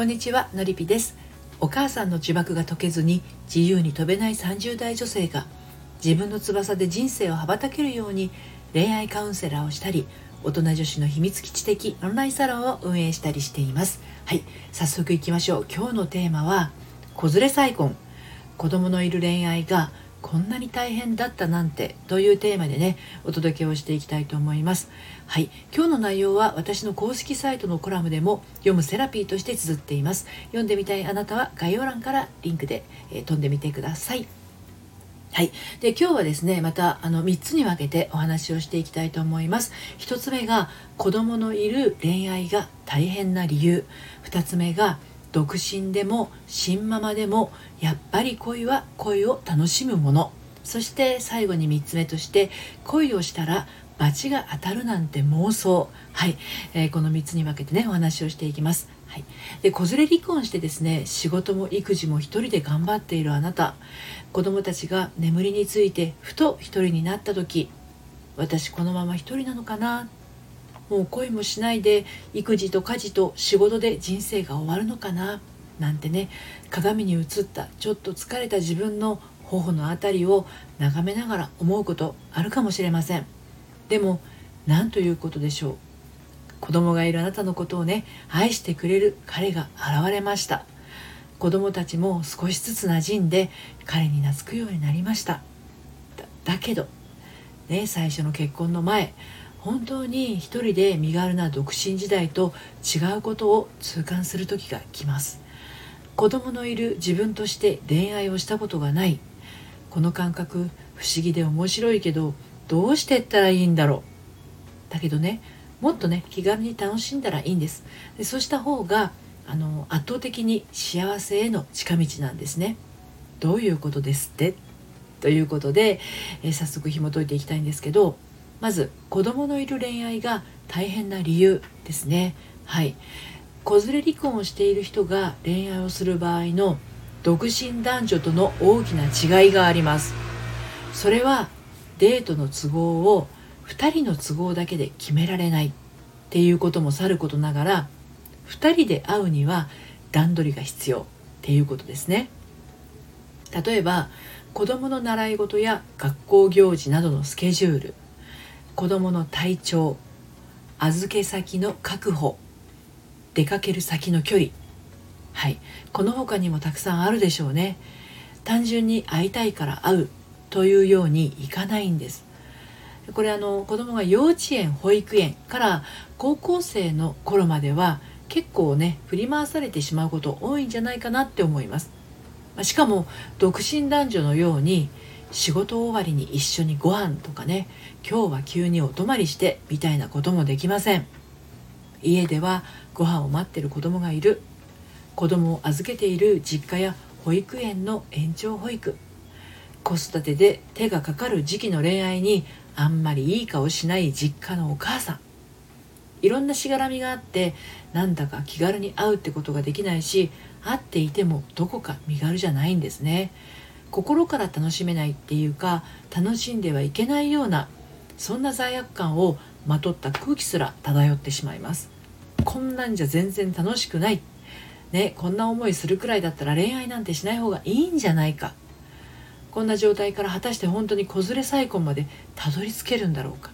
こんにちはのりぴです。お母さんの呪縛が解けずに自由に飛べない30代女性が自分の翼で人生を羽ばたけるように恋愛カウンセラーをしたり大人女子の秘密基地的オンラインサロンを運営したりしています。はい早速いきましょう。今日のテーマは子連れ再婚。子供のいる恋愛がこんなに大変だったなんてというテーマでねお届けをしていきたいと思いますはい今日の内容は私の公式サイトのコラムでも読むセラピーとして綴っています読んでみたいあなたは概要欄からリンクで、えー、飛んでみてくださいはい。で、今日はですね、また、あの、3つに分けてお話をしていきたいと思います。1つ目が、子供のいる恋愛が大変な理由。2つ目が、独身でも新ママでもやっぱり恋は恋を楽しむもの。そして最後に3つ目として恋をしたら罰が当たるなんて妄想。はい、えー、この3つに分けてねお話をしていきます。はい、で子連れ離婚してですね仕事も育児も一人で頑張っているあなた。子供たちが眠りについてふと一人になった時私このまま一人なのかなもう恋もしないで育児と家事と仕事で人生が終わるのかな？なんてね鏡に映ったちょっと疲れた自分の頬の辺りを眺めながら思うことあるかもしれません。でも何ということでしょう。子供がいるあなたのことをね愛してくれる彼が現れました。子供たちも少しずつ馴染んで彼に懐くようになりました。だけどね最初の結婚の前本当に一人で身軽な独身時代と違うことを痛感する時が来ます。子供のいる自分として恋愛をしたことがない。この感覚不思議で面白いけどどうしてったらいいんだろう。だけどねもっとね気軽に楽しんだらいいんです。でそうした方があの圧倒的に幸せへの近道なんですね。どういうことですって？ということで、え早速紐解いていきたいんですけどまず子供のいる恋愛が大変な理由ですね。はい。子連れ離婚をしている人が恋愛をする場合の独身男女との大きな違いがあります。それはデートの都合を2人の都合だけで決められないっていうこともさることながら2人で会うには段取りが必要っていうことですね。例えば子どもの習い事や学校行事などのスケジュール子どもの体調預け先の確保出かける先の距離。はい。この他にもたくさんあるでしょうね。単純に会いたいから会うというようにいかないんです。これあの子供が幼稚園保育園から高校生の頃までは結構ね振り回されてしまうこと多いんじゃないかなって思います。しかも独身男女のように仕事終わりに一緒にご飯とかね今日は急にお泊まりしてみたいなこともできません。家ではご飯を待ってる子供がいる。子供を預けている実家や保育園の延長保育。子育てで手がかかる時期の恋愛にあんまりいい顔しない実家のお母さん。いろんなしがらみがあってなんだか気軽に会うってことができないし会っていてもどこか身軽じゃないんですね。心から楽しめないっていうか楽しんではいけないようなそんな罪悪感をまとった空気すら漂ってしまいます。こんなんじゃ全然楽しくない。ねこんな思いするくらいだったら恋愛なんてしない方がいいんじゃないか。こんな状態から果たして本当に子連れ再婚までたどり着けるんだろうか。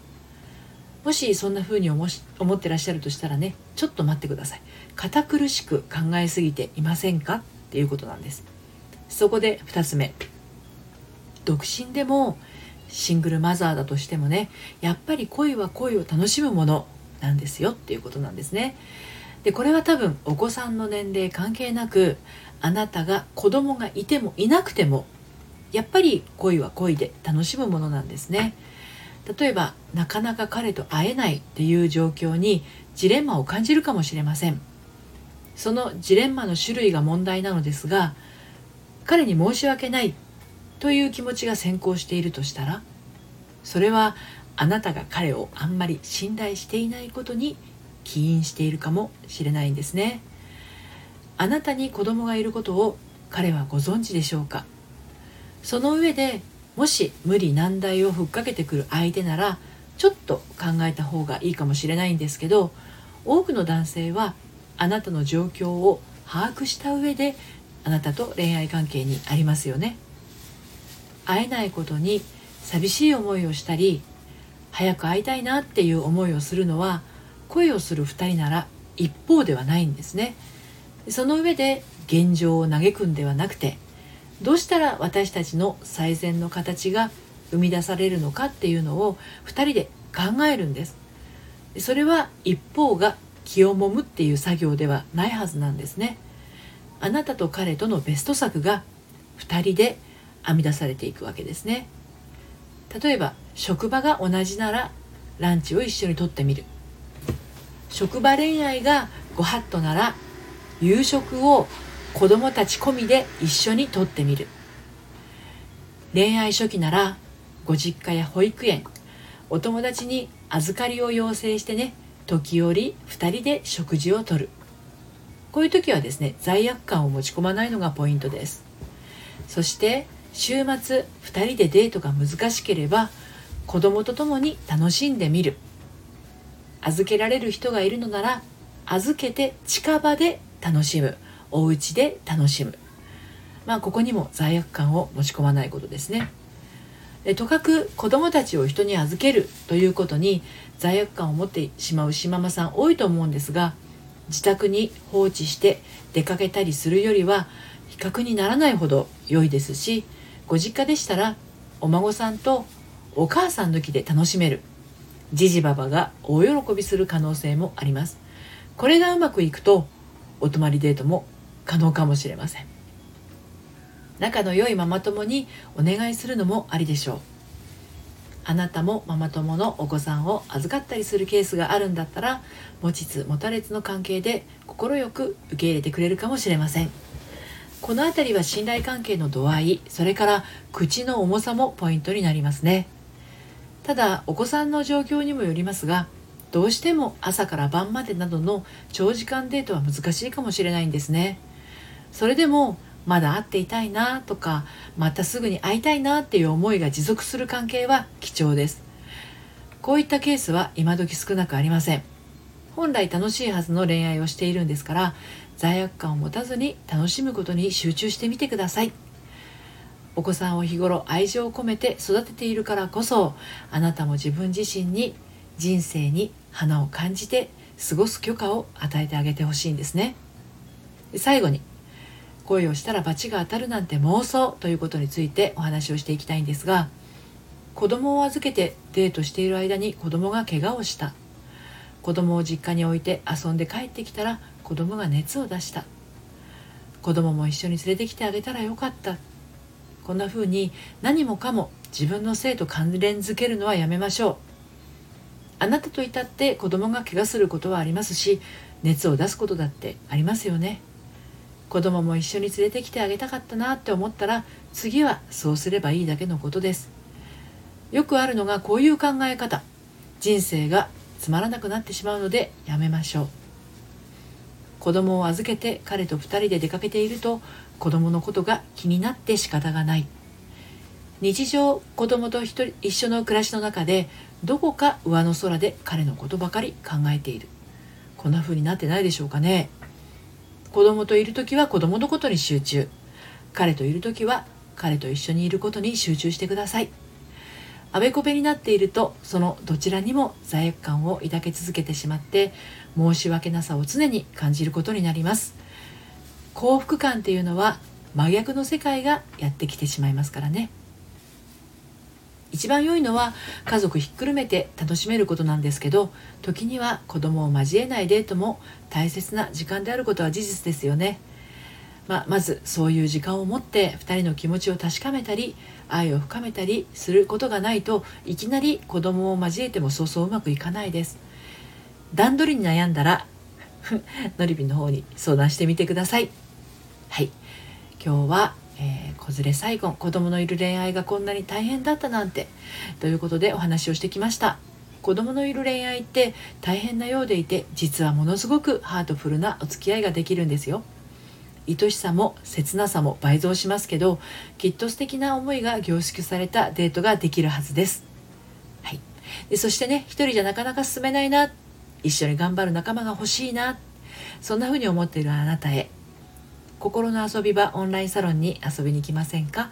もしそんな風に思思ってらっしゃるとしたらねちょっと待ってください。堅苦しく考えすぎていませんか？っていうことなんです。そこで2つ目。独身でもシングルマザーだとしてもねやっぱり恋は恋を楽しむものなんですよっていうことなんですね。でこれは多分お子さんの年齢関係なくあなたが子供がいてもいなくてもやっぱり恋は恋で楽しむものなんですね。例えばなかなか彼と会えないっていう状況にジレンマを感じるかもしれません。そのジレンマの種類が問題なのですが彼に申し訳ないという気持ちが先行しているとしたらそれはあなたが彼をあんまり信頼していないことに起因しているかもしれないんですね。あなたに子供がいることを彼はご存知でしょうか？その上でもし無理難題をふっかけてくる相手ならちょっと考えた方がいいかもしれないんですけど多くの男性はあなたの状況を把握した上であなたと恋愛関係にありますよね。会えないことに寂しい思いをしたり早く会いたいなっていう思いをするのは恋をする2人なら一方ではないんですね。その上で現状を嘆くんではなくてどうしたら私たちの最善の形が生み出されるのかっていうのを2人で考えるんです。それは一方が気をもむっていう作業ではないはずなんですね。あなたと彼とのベスト作が2人で編み出されていくわけですね。例えば職場が同じならランチを一緒にとってみる。職場恋愛がご法度なら夕食を子供たち込みで一緒にとってみる。恋愛初期ならご実家や保育園お友達に預かりを要請してね時折2人で食事をとる。こういう時はですね罪悪感を持ち込まないのがポイントです。そして週末2人でデートが難しければ子供と共に楽しんでみる。預けられる人がいるのなら預けて近場で楽しむ。お家で楽しむ。まあここにも罪悪感を持ち込まないことですね。とかく子供たちを人に預けるということに罪悪感を持ってしまうしままさん多いと思うんですが自宅に放置して出かけたりするよりは比較にならないほど良いですしご実家でしたらお孫さんとお母さん抜きで楽しめる。じじばばが大喜びする可能性もあります。これがうまくいくとお泊まりデートも可能かもしれません。仲の良いママ友にお願いするのもありでしょう。あなたもママ友のお子さんを預かったりするケースがあるんだったら持ちつ持たれつの関係で快く受け入れてくれるかもしれません。この辺りは信頼関係の度合いそれから口の重さもポイントになりますね。ただお子さんの状況にもよりますがどうしても朝から晩までなどの長時間デートは難しいかもしれないんですね。それでもまだ会っていたいなとかまたすぐに会いたいなっていう思いが持続する関係は貴重です。こういったケースは今時少なくありません。本来楽しいはずの恋愛をしているんですから罪悪感を持たずに楽しむことに集中してみてください。お子さんを日頃愛情を込めて育てているからこそあなたも自分自身に人生に花を感じて過ごす許可を与えてあげてほしいんですね。最後に恋をしたら罰が当たるなんて妄想ということについてお話をしていきたいんですが子供を預けてデートしている間に子供が怪我をした。子供を実家に置いて遊んで帰ってきたら子供が熱を出した。子供も一緒に連れてきてあげたらよかった。こんな風に何もかも自分の性と関連づけるのはやめましょう。あなたといたって子供が怪我することはありますし熱を出すことだってありますよね。子供も一緒に連れてきてあげたかったなって思ったら次はそうすればいいだけのことです。よくあるのがこういう考え方。人生がつまらなくなってしまうのでやめましょう。子供を預けて彼と2人で出かけていると子供のことが気になって仕方がない。日常子供と一緒の暮らしの中でどこか上の空で彼のことばかり考えている。こんな風になってないでしょうかね。子供といる時は子供のことに集中。彼といる時は彼と一緒にいることに集中してください。あべこべになっているとそのどちらにも罪悪感を抱き続けてしまって申し訳なさを常に感じることになります。幸福感っていうのは真逆の世界がやってきてしまいますからね。一番良いのは家族ひっくるめて楽しめることなんですけど時には子供を交えないデートも大切な時間であることは事実ですよね。まあ、まずそういう時間を持って2人の気持ちを確かめたり愛を深めたりすることがないといきなり子供を交えてもそうそううまくいかないです。段取りに悩んだら のりびの方に相談してみてください。はい。今日はえー、子連れ最後子供のいる恋愛がこんなに大変だったなんてということでお話をしてきました。子供のいる恋愛って大変なようでいて実はものすごくハートフルなお付き合いができるんですよ。愛しさも切なさも倍増しますけどきっと素敵な思いが凝縮されたデートができるはずです、はい、でそしてね一人じゃなかなか進めないな。一緒に頑張る仲間が欲しいな。そんな風に思っているあなたへ。心の遊び場オンラインサロンに遊びに来ませんか？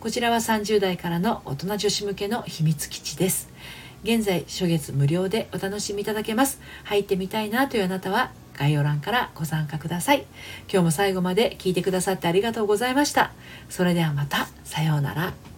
こちらは30代からの大人女子向けの秘密基地です。現在初月無料でお楽しみいただけます。入ってみたいなというあなたは概要欄からご参加ください。今日も最後まで聞いてくださってありがとうございました。それではまた。さようなら。